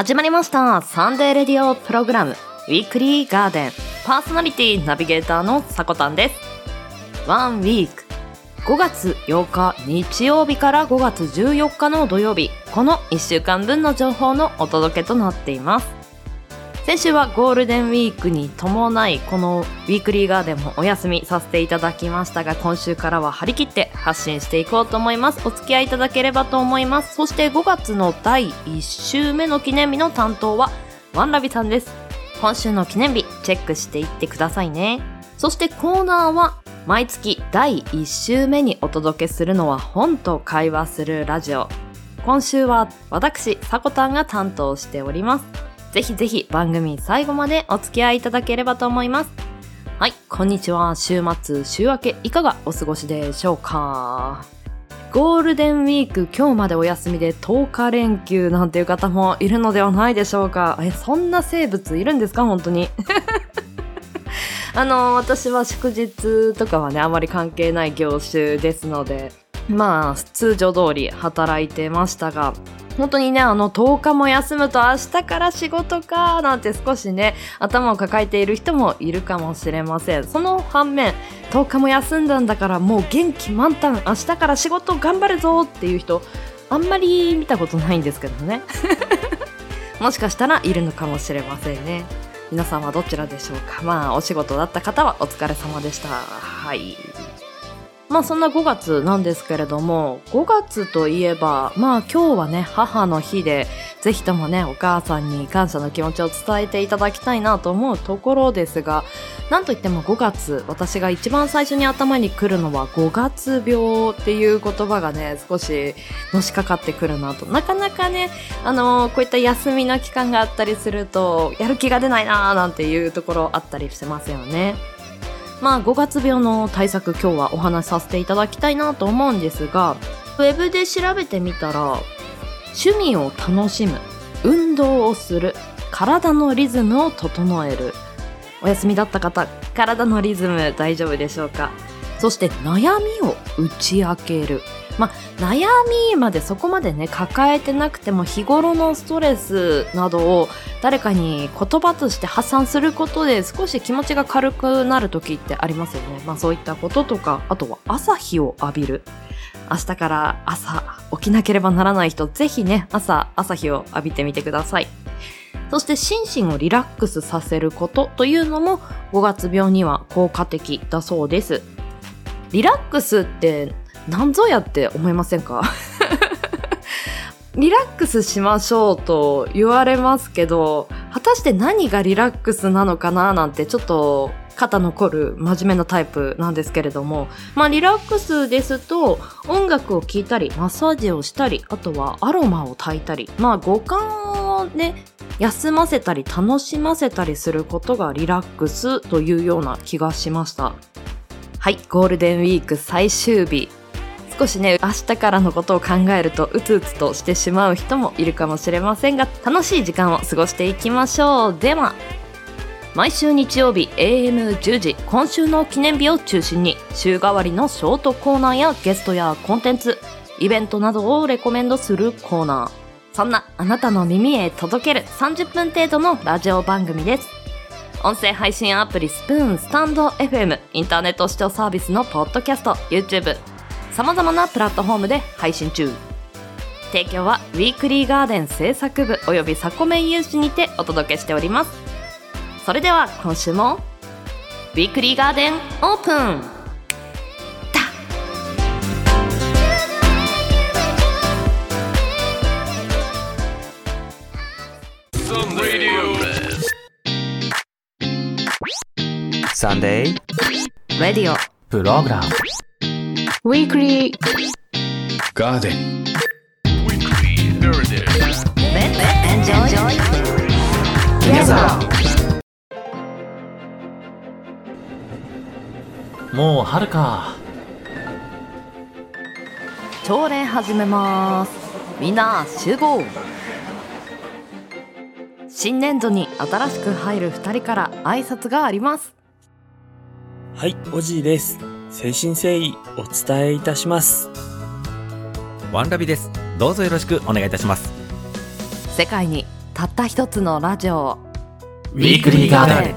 始まりました。サンデーレディオプログラム。ウィークリーガーデン。パーソナリティナビゲーターのさこたんです。ワンウィーク。5月8日日曜日から5月14日の土曜日。この1週間分の情報のお届けとなっています。先週はゴールデンウィークに伴いこのウィークリーガーデンもお休みさせていただきましたが今週からは張り切って発信していこうと思います。お付き合いいただければと思います。そして5月の第1週目の記念日の担当はワンラビさんです。今週の記念日チェックしていってくださいね。そしてコーナーは毎月第1週目にお届けするのは本と会話するラジオ。今週は私さこたんが担当しております。ぜひぜひ番組最後までお付き合いいただければと思います。はい、こんにちは。週末、週明け、いかがお過ごしでしょうかゴールデンウィーク今日までお休みで10日連休なんていう方もいるのではないでしょうかえ、そんな生物いるんですか？本当に。あの、私は祝日とかはね、あまり関係ない業種ですので、まあ、通常通り働いてましたが、本当にね、あの10日も休むと明日から仕事かなんて少しね、頭を抱えている人もいるかもしれません。その反面、10日も休んだんだからもう元気満タン、明日から仕事頑張るぞっていう人、あんまり見たことないんですけどね。もしかしたらいるのかもしれませんね。皆さんはどちらでしょうかまあ、お仕事だった方はお疲れ様でした。はい。まあそんな5月なんですけれども、5月といえば、まあ今日はね、母の日で、ぜひともね、お母さんに感謝の気持ちを伝えていただきたいなと思うところですが、なんといっても5月、私が一番最初に頭に来るのは5月病っていう言葉がね、少しのしかかってくるなと。なかなかね、あのー、こういった休みの期間があったりすると、やる気が出ないなーなんていうところあったりしてますよね。まあ5月病の対策今日はお話しさせていただきたいなと思うんですがウェブで調べてみたら趣味を楽しむ運動をする体のリズムを整える。お休みだった方体のリズム大丈夫でしょうか？そして悩みを打ち明ける。まあ、悩みまでそこまでね抱えてなくても日頃のストレスなどを誰かに言葉として発散することで少し気持ちが軽くなる時ってありますよね。まあそういったこととかあとは朝日を浴びる。明日から朝起きなければならない人ぜひね朝朝日を浴びてみてください。そして心身をリラックスさせることというのも5月病には効果的だそうです。リラックスって何ぞやって思いませんか？リラックスしましょうと言われますけど、果たして何がリラックスなのかななんてちょっと肩残る真面目なタイプなんですけれども、まあリラックスですと音楽を聴いたり、マッサージをしたり、あとはアロマを焚いたり、まあ五感をね、休ませたり楽しませたりすることがリラックスというような気がしました。はい、ゴールデンウィーク最終日。少しね明日からのことを考えるとうつうつとしてしまう人もいるかもしれませんが楽しい時間を過ごしていきましょう。では毎週日曜日 AM10 時今週の記念日を中心に週替わりのショートコーナーやゲストやコンテンツイベントなどをレコメンドするコーナー。そんなあなたの耳へ届ける30分程度のラジオ番組です。音声配信アプリスプーンスタンド FM インターネット視聴サービスのポッドキャスト YouTube 様々なプラットフォームで配信中。提供はウィークリーガーデン制作部およびサコメン有志にてお届けしております。それでは今週もウィークリーガーデンオープンサンデー。レディオプログラム Weekly Garden Weekly Garden. Enjoy Together もう春か朝礼始めますみんな集合新年度に新しく入る2人から挨拶がありますはい、おじいです。誠心誠意お伝えいたします。ワンラビです。どうぞよろしくお願いいたします。世界にたった一つのラジオウィークリーガーデン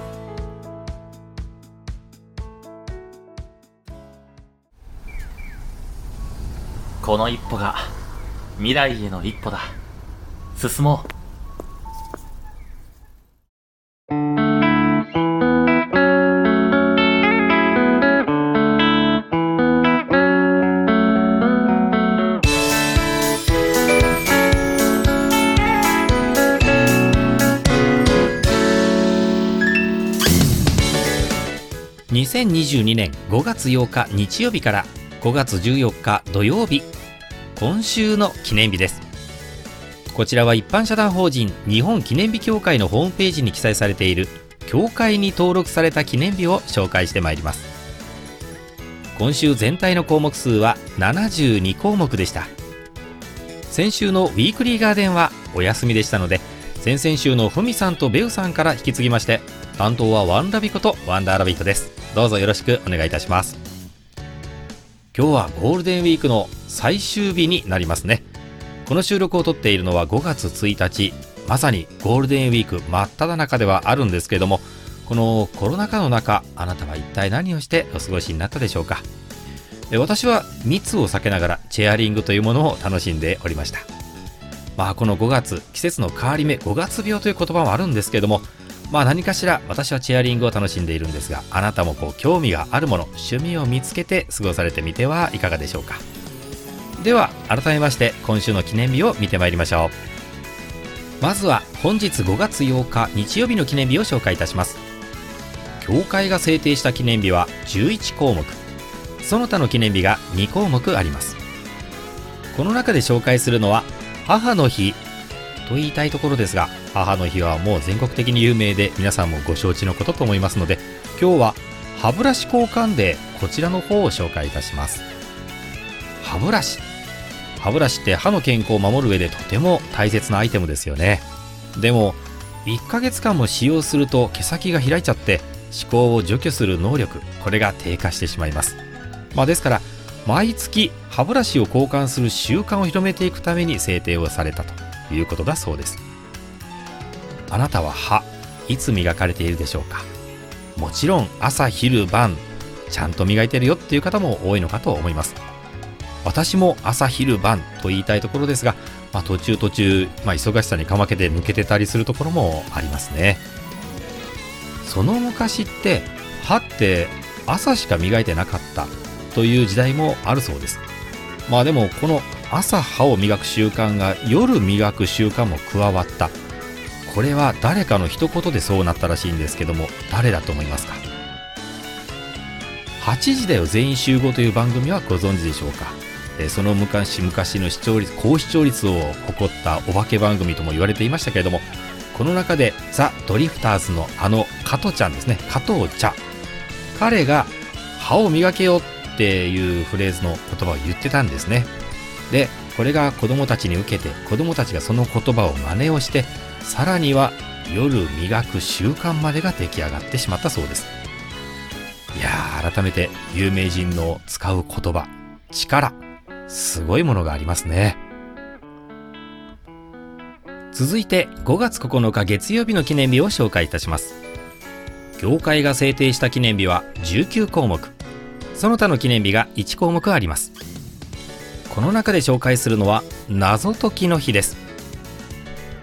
この一歩が未来への一歩だ進もう2022年5月8日日曜日から5月14日土曜日今週の記念日です。こちらは一般社団法人日本記念日協会のホームページに記載されている協会に登録された記念日を紹介してまいります。今週全体の項目数は72項目でした。先週のウィークリーガーデンはお休みでしたので先々週のふみさんとベウさんから引き継ぎまして担当はワンラビことワンダーラビットです。どうぞよろしくお願いいたします。今日はゴールデンウィークの最終日になりますね。この収録を撮っているのは5月1日まさにゴールデンウィーク真っ只中ではあるんですけれどもこのコロナ禍の中あなたは一体何をしてお過ごしになったでしょうか。え私は密を避けながらチェアリングというものを楽しんでおりました。まあこの5月季節の変わり目5月病という言葉もあるんですけれどもまあ何かしら私はチェアリングを楽しんでいるんですがあなたもこう興味があるもの趣味を見つけて過ごされてみてはいかがでしょうか。では改めまして今週の記念日を見てまいりましょう。まずは本日5月8日日曜日の記念日を紹介いたします。教会が制定した記念日は11項目。その他の記念日が2項目あります。この中で紹介するのは母の日と言いたいところですが母の日はもう全国的に有名で皆さんもご承知のことと思いますので今日は歯ブラシ交換デーこちらの方を紹介いたします。歯ブラシ。歯ブラシって歯の健康を守る上でとても大切なアイテムですよね。でも1ヶ月間も使用すると毛先が開いちゃって歯垢を除去する能力これが低下してしまいます。まあですから毎月歯ブラシを交換する習慣を広めていくために制定をされたということだそうです。あなたは歯いつ磨かれているでしょうか？もちろん朝昼晩ちゃんと磨いてるよっていう方も多いのかと思います。私も朝昼晩と言いたいところですが、まあ、途中途中、まあ、忙しさにかまけて抜けてたりするところもありますね。その昔って歯って朝しか磨いてなかったという時代もあるそうです。まあでもこの朝歯を磨く習慣が夜磨く習慣も加わった。これは誰かの一言でそうなったらしいんですけども誰だと思いますか？8時だよ全員集合という番組はご存知でしょうか？えその昔々の視聴率高視聴率を誇ったお化け番組とも言われていましたけれどもこの中でザ・ドリフターズのあの加トちゃんですね。加藤茶彼が歯を磨けよっていうフレーズの言葉を言ってたんですね。でこれが子供たちに受けて子供たちがその言葉を真似をしてさらには夜磨く習慣までが出来上がってしまったそうです。いやー改めて有名人の使う言葉力。すごいものがありますね。続いて5月9日月曜日の記念日を紹介いたします。業界が制定した記念日は19項目。その他の記念日が1項目あります。この中で紹介するのは謎解きの日です。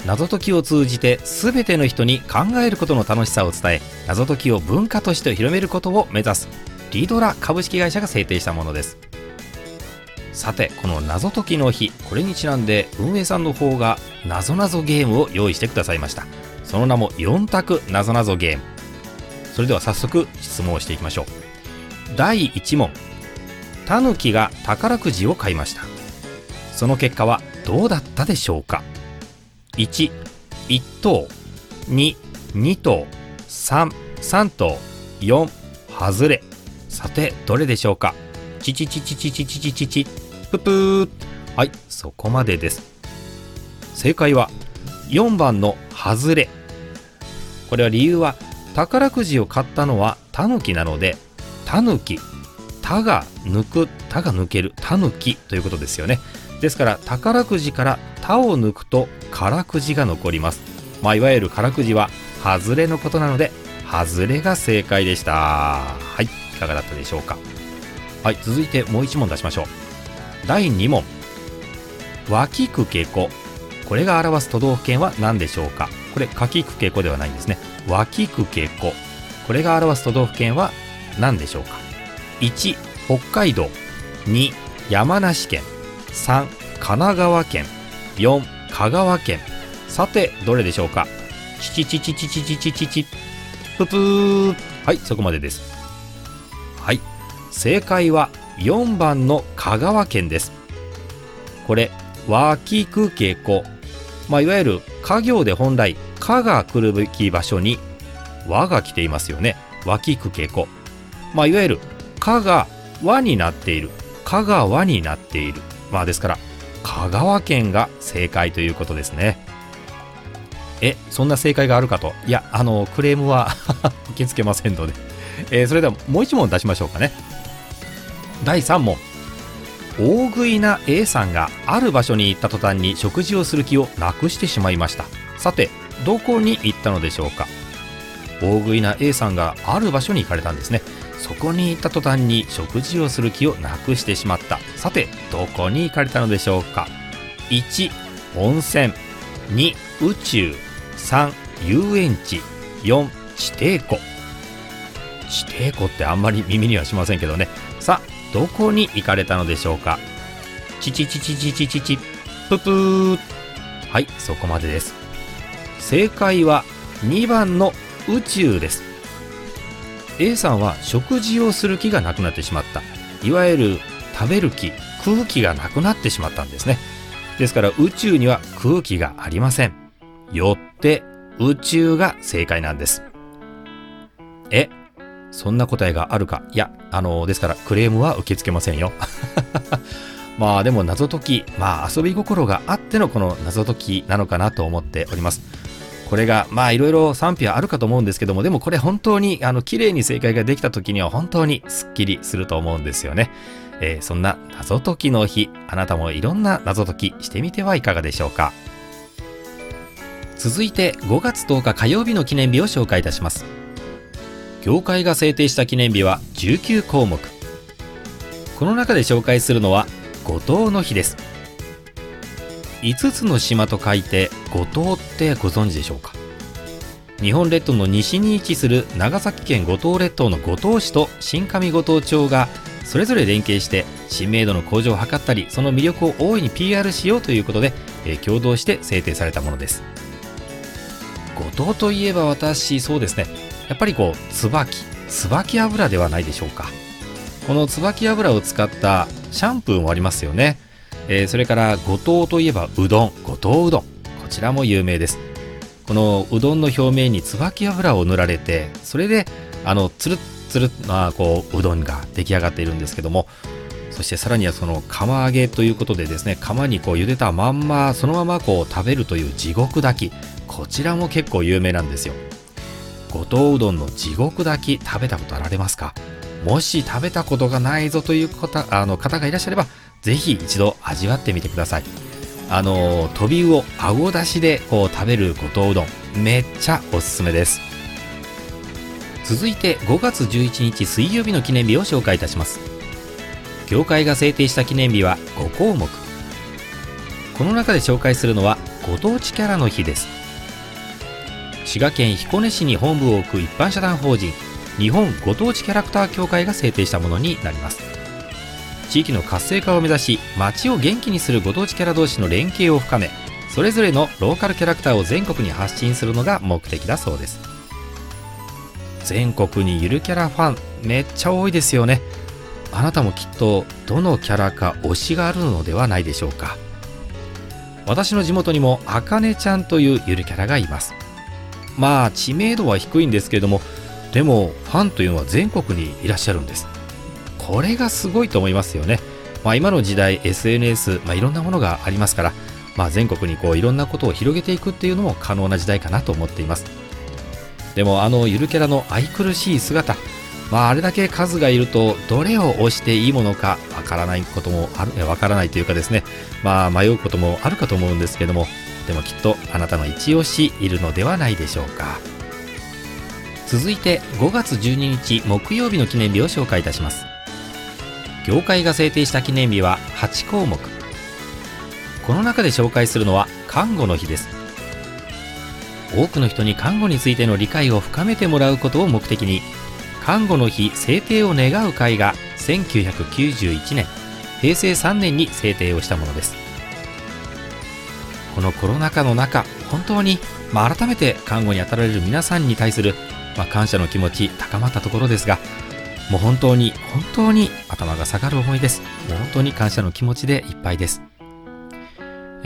謎解きを通じて全ての人に考えることの楽しさを伝え謎解きを文化として広めることを目指す。リドラ株式会社が制定したものです。さてこの謎解きの日これにちなんで運営さんの方が謎謎ゲームを用意してくださいました。その名も4択謎謎ゲームそれでは早速質問をしていきましょう第1問タヌキが宝くじを買いました。その結果はどうだったでしょうか？1、1等、2、2等、3、3等、4、外れ。さて、どれでしょうか？チチチチチチチチチチ、ププー。はい、そこまでです。正解は、4番の外れ。これは理由は、宝くじを買ったのはタヌキなので、タヌキ、タが抜く、タが抜ける、タヌキということですよね。ですから宝くじから「他を抜くと空くじが残ります。まあ、いわゆるからくじは外れのことなので外れが正解でした。はいいかがだったでしょうか。はい続いてもう1問出しましょう。第2問。脇区傾向これが表す都道府県は何でしょうか。これ柿区傾向ではないんですね。脇区傾向これが表す都道府県は何でしょうか。1北海道。2山梨県。3神奈川県。4香川県。さてどれでしょうか？チチチチチチチチチチププー。はいそこまでです。はい。正解は4番の香川県です。これ脇区傾向まあいわゆる家業で本来「か」が来るべき場所に「和」が来ていますよね。脇区傾向まあいわゆる「か」が「和」になっている「か」が「和」になっている。まあですから香川県が正解ということですね。えそんな正解があるかと。いやあのクレームは 受け付けませんので、えーそれではもう一問出しましょうかね。第3問。大食いな A さんがある場所に行った途端に食事をする気をなくしてしまいました。さてどこに行ったのでしょうか。大食いな A さんがある場所に行かれたんですね。そこに行った途端に食事をする気をなくしてしまった。さてどこに行かれたのでしょうか？1温泉。2宇宙。3遊園地。4地底湖。地底湖ってあんまり耳にはしませんけどね。さあどこに行かれたのでしょうか？チチチチチチチチププー。はいそこまでです。正解は2番の宇宙です。A さんは食事をする気がなくなってしまった。いわゆる食べる気空気がなくなってしまったんですね。ですから宇宙には空気がありません。よって宇宙が正解なんです。えそんな答えがあるか？いやあのですからクレームは受け付けませんよ。まあでも謎解きまあ遊び心があってのこの謎解きなのかなと思っております。これがまあいろいろ賛否はあるかと思うんですけどもでもこれ本当にあの綺麗に正解ができた時には本当にスッキリすると思うんですよね、えーそんな謎解きの日あなたもいろんな謎解きしてみてはいかがでしょうか。続いて5月10日火曜日の記念日を紹介いたします。業界が制定した記念日は19項目。この中で紹介するのは五島の日です。5つの島と書いて五島ってご存知でしょうか？日本列島の西に位置する長崎県五島列島の五島市と新上五島町がそれぞれ連携して知名度の向上を図ったりその魅力を大いに PR しようということで、えー共同して制定されたものです。五島といえば私そうですね。やっぱりこう椿。椿油ではないでしょうか。この椿油を使ったシャンプーもありますよね、えーそれから五島といえばうどん。五島うどん。こちらも有名です。このうどんの表面に椿油を塗られてそれであのつるつるなこううどんが出来上がっているんですけどもそしてさらにはその釜揚げということでですね釜にこう茹でたまんまそのままこう食べるという地獄炊き。こちらも結構有名なんですよ。五島うどんの地獄炊き食べたことあられますか？もし食べたことがないぞという方あの方がいらっしゃればぜひ一度味わってみてください。あの飛び魚顎出しでこう食べる五島うどんめっちゃおすすめです。続いて5月11日水曜日の記念日を紹介いたします。協会が制定した記念日は5項目。この中で紹介するのはご当地キャラの日です。滋賀県彦根市に本部を置く一般社団法人日本ご当地キャラクター協会が制定したものになります。地域の活性化を目指し街を元気にするご当地キャラ同士の連携を深めそれぞれのローカルキャラクターを全国に発信するのが目的だそうです。全国にゆるキャラファンめっちゃ多いですよね。あなたもきっとどのキャラか推しがあるのではないでしょうか。私の地元にもあかねちゃんというゆるキャラがいます。まあ知名度は低いんですけれどもでもファンというのは全国にいらっしゃるんです。これがすごいと思いますよね、まあ、今の時代 SNS、まあ、いろんなものがありますから、まあ、全国にこういろんなことを広げていくっていうのも可能な時代かなと思っています。でもあのゆるキャラの愛くるしい姿まあ、あれだけ数がいるとどれを押していいものかわからないこともあるわからないというかですねまあ迷うこともあるかと思うんですけどもでもきっとあなたの一押しいるのではないでしょうか。続いて5月12日木曜日の記念日を紹介いたします。業界が制定した記念日は8項目。この中で紹介するのは看護の日です。多くの人に看護についての理解を深めてもらうことを目的に看護の日制定を願う会が1991年平成3年に制定をしたものです。このコロナ禍の中本当に、まあ、改めて看護に当たられる皆さんに対する、まあ、感謝の気持ち高まったところですがもう本当に本当に頭が下がる思いですもう本当に感謝の気持ちでいっぱいです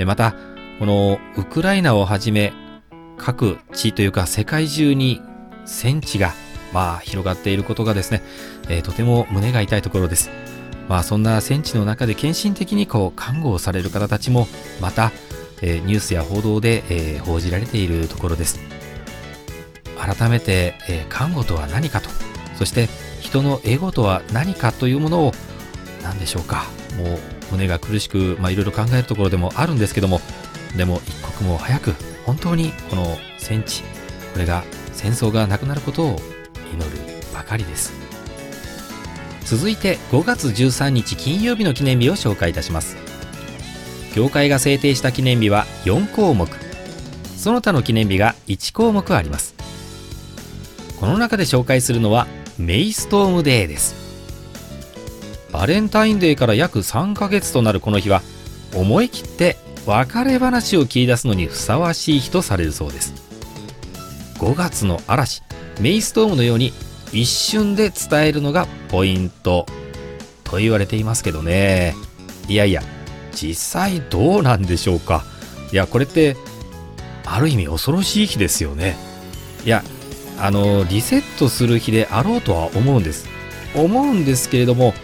またこのウクライナをはじめ各地というか世界中に戦地がまあ広がっていることがですね、えーとても胸が痛いところです。まあそんな戦地の中で献身的にこう看護をされる方たちもまた、えーニュースや報道で、えー報じられているところです。改めて、え看護とは何かと、そして人のエゴとは何かというものを何でしょうか。もう胸が苦しく、まあいろいろ考えるところでもあるんですけども、でも一刻も早く本当にこの戦地、これが戦争がなくなることを祈るばかりです。続いて5月13日金曜日の記念日を紹介いたします。業界が制定した記念日は4項目。その他の記念日が1項目あります。この中で紹介するのはメイストームデーです。バレンタインデーから約3ヶ月となるこの日は思い切って別れ話を切り出すのにふさわしい日とされるそうです。5月の嵐メイストームのように一瞬で伝えるのがポイント。と言われていますけどね。いやいや実際どうなんでしょうか。いやこれってある意味恐ろしい日ですよね。いやあのリセットする日であろうとは思うんです。思うんですけれども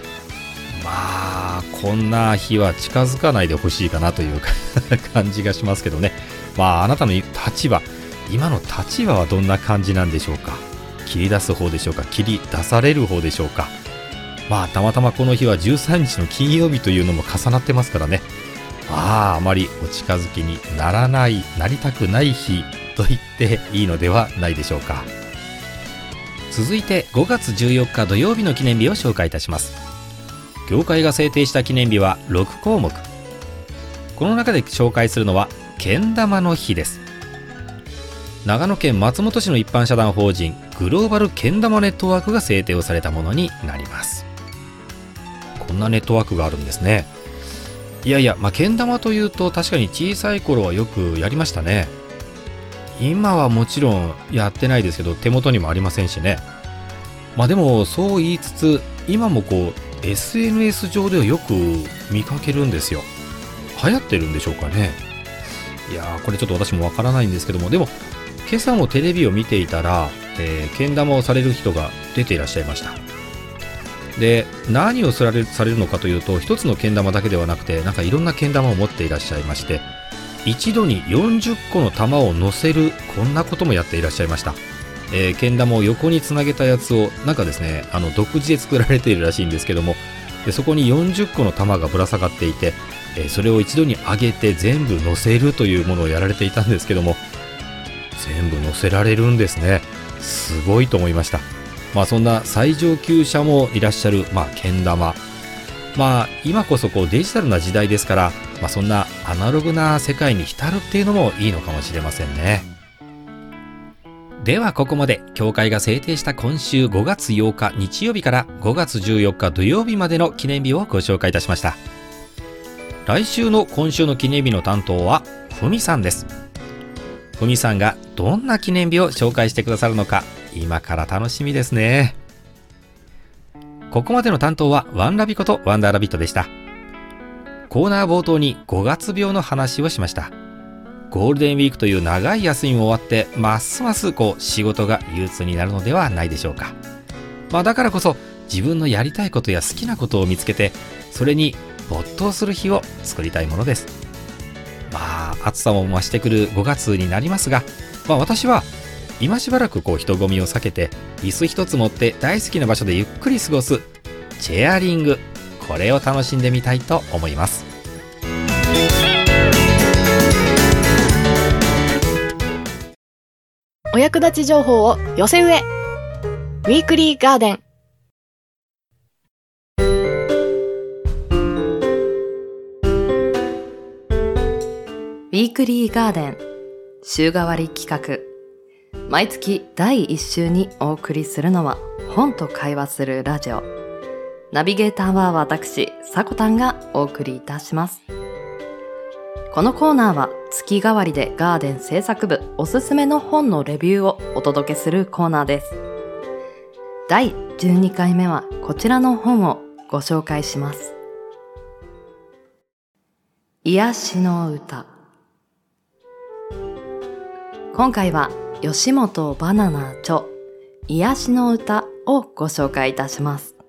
まあこんな日は近づかないでほしいかなという 感じがしますけどね。まああなたの立場今の立場はどんな感じなんでしょうか？切り出す方でしょうか？切り出される方でしょうか？まあたまたまこの日は13日の金曜日というのも重なってますからね。まああまりお近づきにならないなりたくない日と言っていいのではないでしょうか。続いて5月14日土曜日の記念日を紹介いたします。業界が制定した記念日は6項目。この中で紹介するのはけん玉の日です。長野県松本市の一般社団法人グローバルけん玉ネットワークが制定をされたものになります。こんなネットワークがあるんですね。いやいやまあけん玉というと確かに小さい頃はよくやりましたね。今はもちろんやってないですけど手元にもありませんしね。まあでもそう言いつつ今もこう SNS 上ではよく見かけるんですよ。流行ってるんでしょうかね。いやーこれちょっと私もわからないんですけども。でも今朝もテレビを見ていたら、えー、けん玉をされる人が出ていらっしゃいました。で何をされるされるのかというと一つのけん玉だけではなくてなんかいろんなけん玉を持っていらっしゃいまして一度に40個の玉を乗せるこんなこともやっていらっしゃいました。えー、けん玉を横につなげたやつをなんかですねあの独自で作られているらしいんですけどもでそこに40個の玉がぶら下がっていて、えーそれを一度に上げて全部乗せるというものをやられていたんですけども全部乗せられるんですね。すごいと思いました。まあそんな最上級者もいらっしゃるまあけん玉。まあ今こそこうデジタルな時代ですから、まあ、そんなアナログな世界に浸るっていうのもいいのかもしれませんね。ではここまで協会が制定した今週5月8日日曜日から5月14日土曜日までの記念日をご紹介いたしました。来週の今週の記念日の担当はふみさんです。ふみさんがどんな記念日を紹介してくださるのか今から楽しみですね。ここまでの担当はワンラビことワンダーラビットでした。コーナー冒頭に5月病の話をしました。ゴールデンウィークという長い休みも終わってますますこう仕事が憂鬱になるのではないでしょうか。まあだからこそ自分のやりたいことや好きなことを見つけてそれに没頭する日を作りたいものです。まあ暑さも増してくる5月になりますがまあ私は今しばらくこう人混みを避けて椅子一つ持って大好きな場所でゆっくり過ごすチェアリングこれを楽しんでみたいと思います役立ち情報を寄せ植え。ウィークリーガーデン。ウィークリーガーデン週替わり企画毎月第1週にお送りするのは本と会話するラジオナビゲーターは私、さこたんがお送りいたします。このコーナーは月替わりでガーデン制作部おすすめの本のレビューをお届けするコーナーです。第12回目はこちらの本をご紹介します。癒しの歌。今回は吉本バナナ著癒しの歌をご紹介いたします。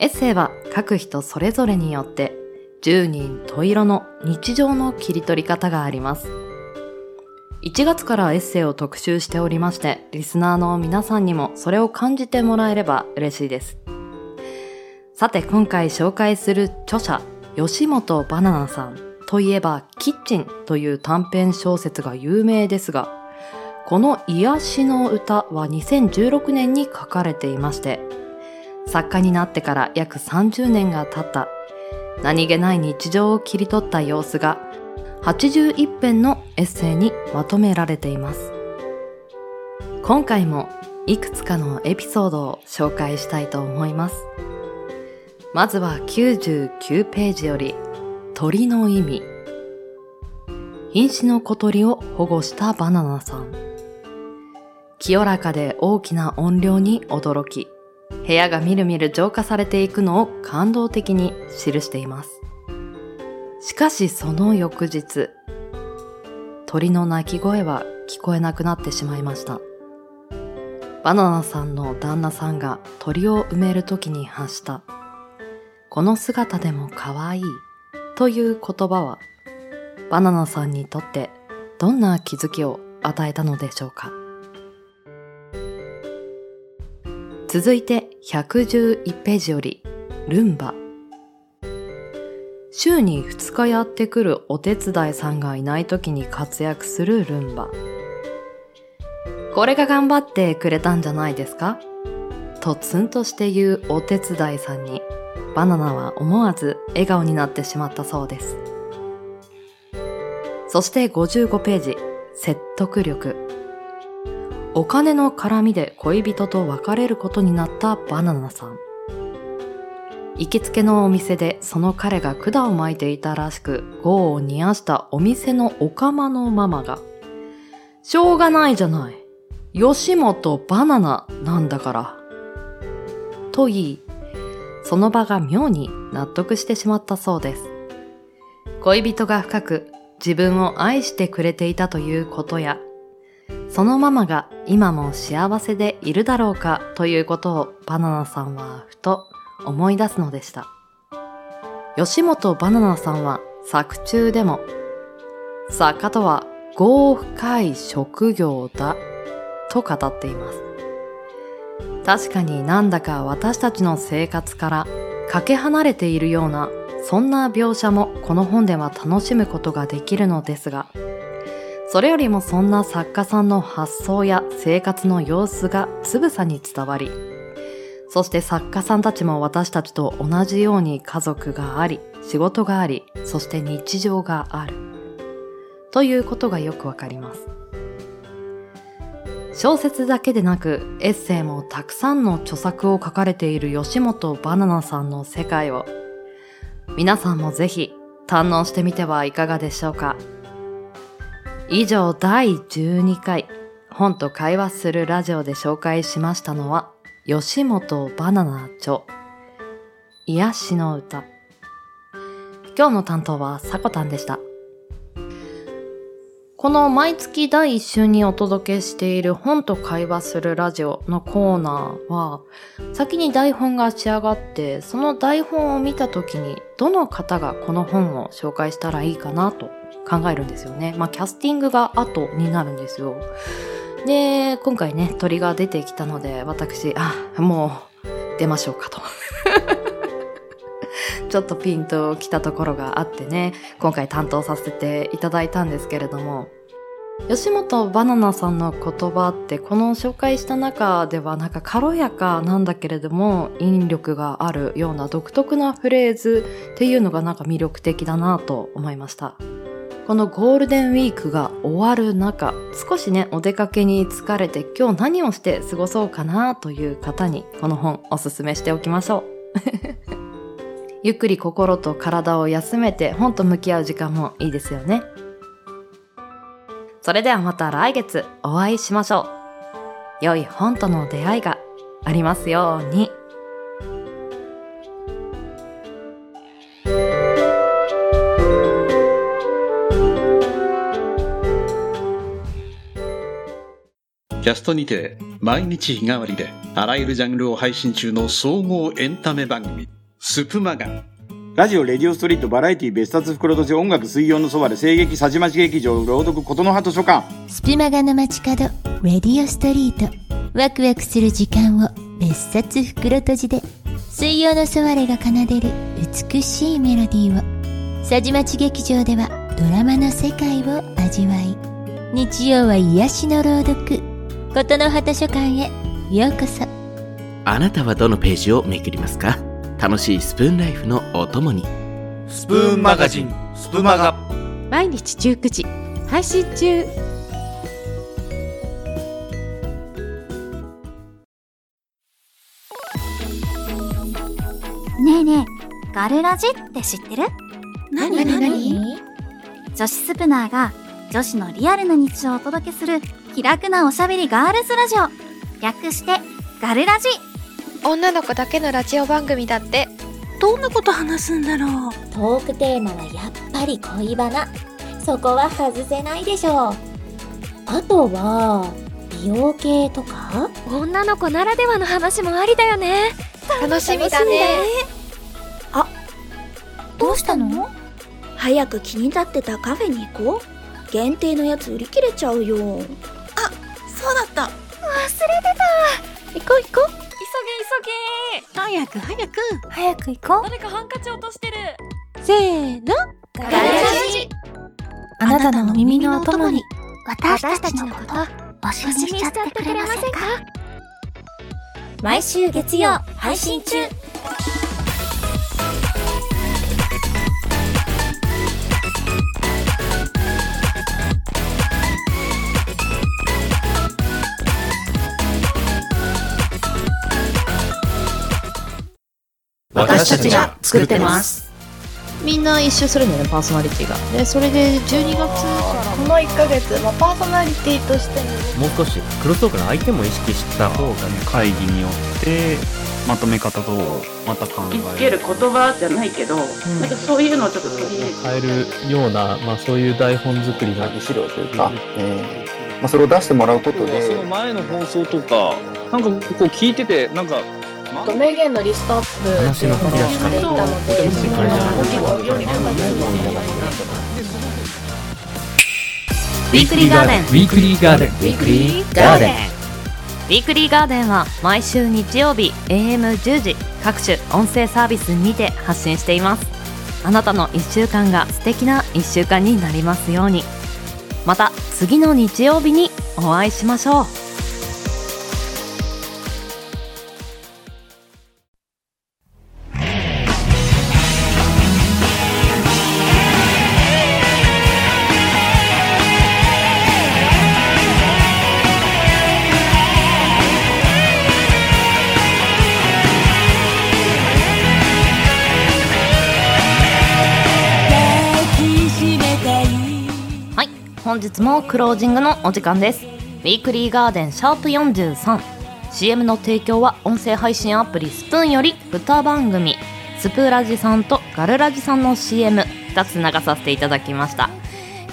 エッセイは書く人それぞれによって10人十色の日常の切り取り方があります。1月からエッセイを特集しておりまして、リスナーの皆さんにもそれを感じてもらえれば嬉しいです。さて今回紹介する著者、吉本バナナさんといえば、キッチンという短編小説が有名ですが、この癒しの歌は2016年に書かれていまして、作家になってから約30年が経った何気ない日常を切り取った様子が81編のエッセイにまとめられています。今回もいくつかのエピソードを紹介したいと思います。まずは99ページより鳥の意味。瀕死の小鳥を保護したバナナさん。清らかで大きな音量に驚き、部屋がみるみる浄化されていくのを感動的に記しています。しかしその翌日、鳥の鳴き声は聞こえなくなってしまいました。バナナさんの旦那さんが鳥を埋めるときに発した。この姿でも可愛いという言葉はバナナさんにとってどんな気づきを与えたのでしょうか続いて111ページよりルンバ週に2日やってくるお手伝いさんがいない時に活躍するルンバこれが頑張ってくれたんじゃないですか？とツンとして言うお手伝いさんにバナナは思わず笑顔になってしまったそうです。そして55ページ、説得力。お金の絡みで恋人と別れることになったバナナさん。行きつけのお店でその彼が管を巻いていたらしく、業を煮やしたお店のお釜のママが、しょうがないじゃない。吉本バナナなんだから。と言い、その場が妙に納得してしまったそうです。恋人が深く自分を愛してくれていたということや、そのママが今も幸せでいるだろうかということをバナナさんはふと思い出すのでした。吉本バナナさんは作中でも、作家とは業深い職業だと語っています。確かになんだか私たちの生活からかけ離れているようなそんな描写もこの本では楽しむことができるのですがそれよりもそんな作家さんの発想や生活の様子がつぶさに伝わりそして作家さんたちも私たちと同じように家族があり仕事がありそして日常がある。ということがよくわかります。小説だけでなくエッセイもたくさんの著作を書かれている吉本バナナさんの世界を皆さんもぜひ堪能してみてはいかがでしょうか？以上第12回本と会話するラジオで紹介しましたのは吉本バナナ著癒しの歌今日の担当はさこたんでした。この毎月第1週にお届けしている本と会話するラジオのコーナーは、先に台本が仕上がって、その台本を見た時に、どの方がこの本を紹介したらいいかなと考えるんですよね。まあ、キャスティングが後になるんですよ。で、今回ね、鳥が出てきたので、私、あ、もう、出ましょうかと。ちょっとピンときたところがあってね、今回担当させていただいたんですけれども、吉本バナナさんの言葉ってこの紹介した中ではなんか軽やかなんだけれども引力があるような独特なフレーズっていうのがなんか魅力的だなと思いました。このゴールデンウィークが終わる中、少しね、お出かけに疲れて今日何をして過ごそうかなという方にこの本おすすめしておきましょう。ゆっくり心と体を休めて本と向き合う時間もいいですよね。それではまた来月お会いしましょう。良い本との出会いがありますように。キャストにて毎日日替わりであらゆるジャンルを配信中の総合エンタメ番組スプマガラジオ、レディオストリート、バラエティ、別冊袋とじ、音楽、水曜のそばで、声劇、さじまち劇場、朗読、ことの葉図書館。スピマガの街角、レディオストリート。ワクワクする時間を、別冊袋とじで。水曜のそわれが奏でる美しいメロディーを。さじまち劇場では、ドラマの世界を味わい。日曜は癒しの朗読。ことの葉図書館へ、ようこそ。あなたはどのページをめくりますか？楽しいスプーンライフのお供に。スプーンマガジン。スプマガ。毎日19時。配信中。ねえねえガルラジって知ってる？何？何？何？女子スプナーが女子のリアルな日常をお届けする気楽なおしゃべりガールズラジオ。略してガルラジ。女の子だけのラジオ番組だって。どんなこと話すんだろう。トークテーマはやっぱり恋バナ。そこは外せないでしょう。あとは美容系とか？女の子ならではの話もありだよね。楽しみだね。あどうしたの？早く気になってたカフェに行こう。限定のやつ売り切れちゃうよてた。行こう行こう。急げ急げ。早く早く。早く行こう。誰かハンカチ落としてる。せーの。ガルラジあなたの耳のお供に。私たちのことおしししちゃってくれませんか？毎週月曜配信中私たちが作ってます。みんな一周するんだよね、パーソナリティが。で、それで12月からこの1ヶ月、まあ、パーソナリティとしてもう少しクロストークの相手も意識した。方がね会議によってまとめ方とまた考えつける言葉じゃないけど、なんかそういうのをちょっと取り入れて変えるような、まあ、そういう台本作りが資料というか、えーまあ、それを出してもらうことでその前の放送とかなんかこう聞いててなんか名言のリストアップ話の書き出し方していたので、ウィークリーガーデン。ウィークリーガーデン。ウィークリーガーデン。ウィークリーガーデンは毎週日曜日 AM10 時各種音声サービスにて発信しています。あなたの1週間が素敵な1週間になりますように。また次の日曜日にお会いしましょうもクロージングのお時間です。ウィークリーガーデンシャープ 43CM の提供は音声配信アプリスプーンより歌番組。スプーラジさんとガルラジさんの CM2 つ流させていただきました。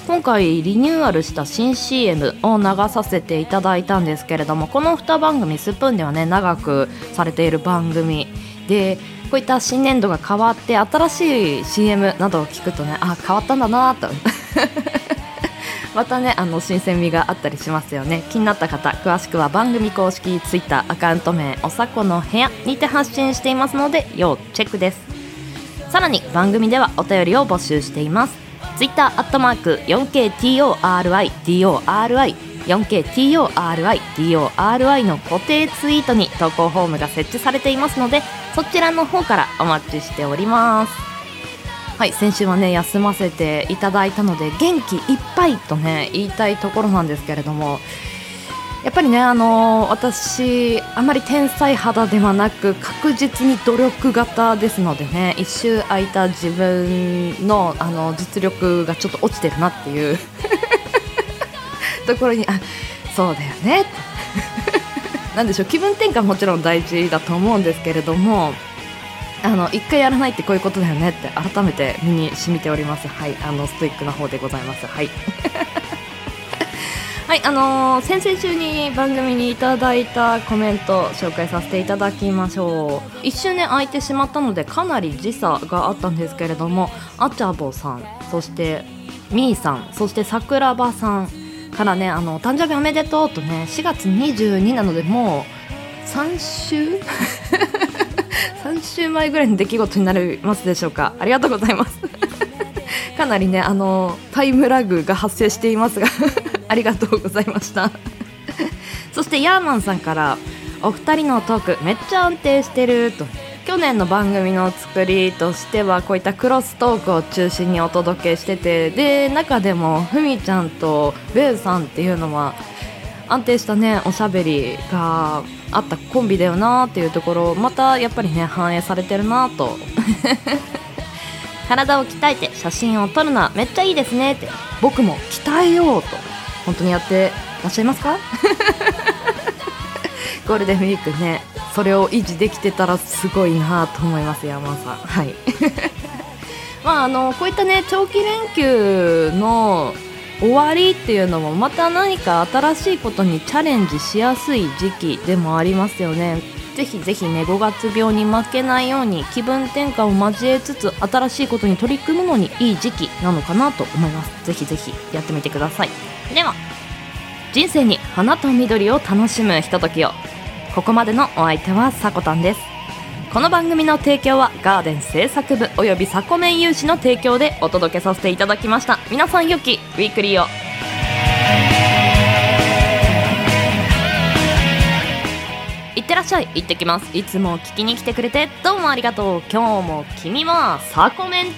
今回リニューアルした新 CM を流させていただいたんですけれどもこの2番組スプーンではね長くされている番組でこういった新年度が変わって新しい CM などを聞くとねあ変わったんだなと。またねあの新鮮味があったりしますよね。気になった方詳しくは番組公式 Twitter アカウント名おさこの部屋にて発信していますので要チェックです。さらに番組ではお便りを募集しています。Twitter アットマーク 4KTORIDORI 4KTORIDORI の固定ツイートに投稿フォームが設置されていますのでそちらの方からお待ちしております。はい先週はね休ませていただいたので元気いっぱいとね言いたいところなんですけれどもやっぱりねあの私あまり天才肌ではなく確実に努力型ですのでね一周空いた自分のあの実力がちょっと落ちてるなっていう ところにあそうだよね。なんでしょう気分転換もちろん大事だと思うんですけれどもあの一回やらないってこういうことだよねって改めて身に染みております。はいあのストイックな方でございます。はい。はいあのー先々週に番組にいただいたコメント紹介させていただきましょう。一瞬ね空いてしまったのでかなり時差があったんですけれどもあちゃぼさんそしてみーさんそして桜庭さんからねあの誕生日おめでとうとね4月22なのでもう3週？週前ぐらいの出来事になりますでしょうか。ありがとうございます。かなりねあのタイムラグが発生していますが ありがとうございました。そしてヤーマンさんからお二人のトークめっちゃ安定してると。去年の番組の作りとしてはこういったクロストークを中心にお届けしててで中でもふみちゃんとベウさんっていうのは安定したねおしゃべりがあったコンビだよなっていうところまたやっぱりね反映されてるなと。体を鍛えて写真を撮るのはめっちゃいいですねって。僕も鍛えようと。本当にやってらっしゃいますか？ゴールデンウィークねそれを維持できてたらすごいなと思います山さん。はい。まああのこういったね長期連休の終わりっていうのもまた何か新しいことにチャレンジしやすい時期でもありますよね。ぜひぜひね5月病に負けないように気分転換を交えつつ新しいことに取り組むのにいい時期なのかなと思います。ぜひぜひやってみてください。では人生に花と緑を楽しむひとときを。ここまでのお相手はさこたんです。この番組の提供はガーデン製作部およびサコメン有志の提供でお届けさせていただきました。皆さん良きウィークリーを。いってらっしゃい。行ってきます。いつも聞きに来てくれてどうもありがとう。今日も君はサコメンだ。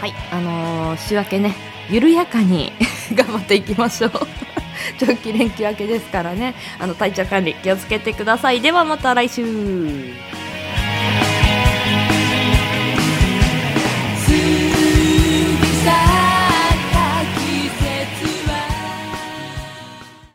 はいあのー、週明けね緩やかに 頑張っていきましょう。長期連休明けですからね。あの体調管理気をつけてください。ではまた来週。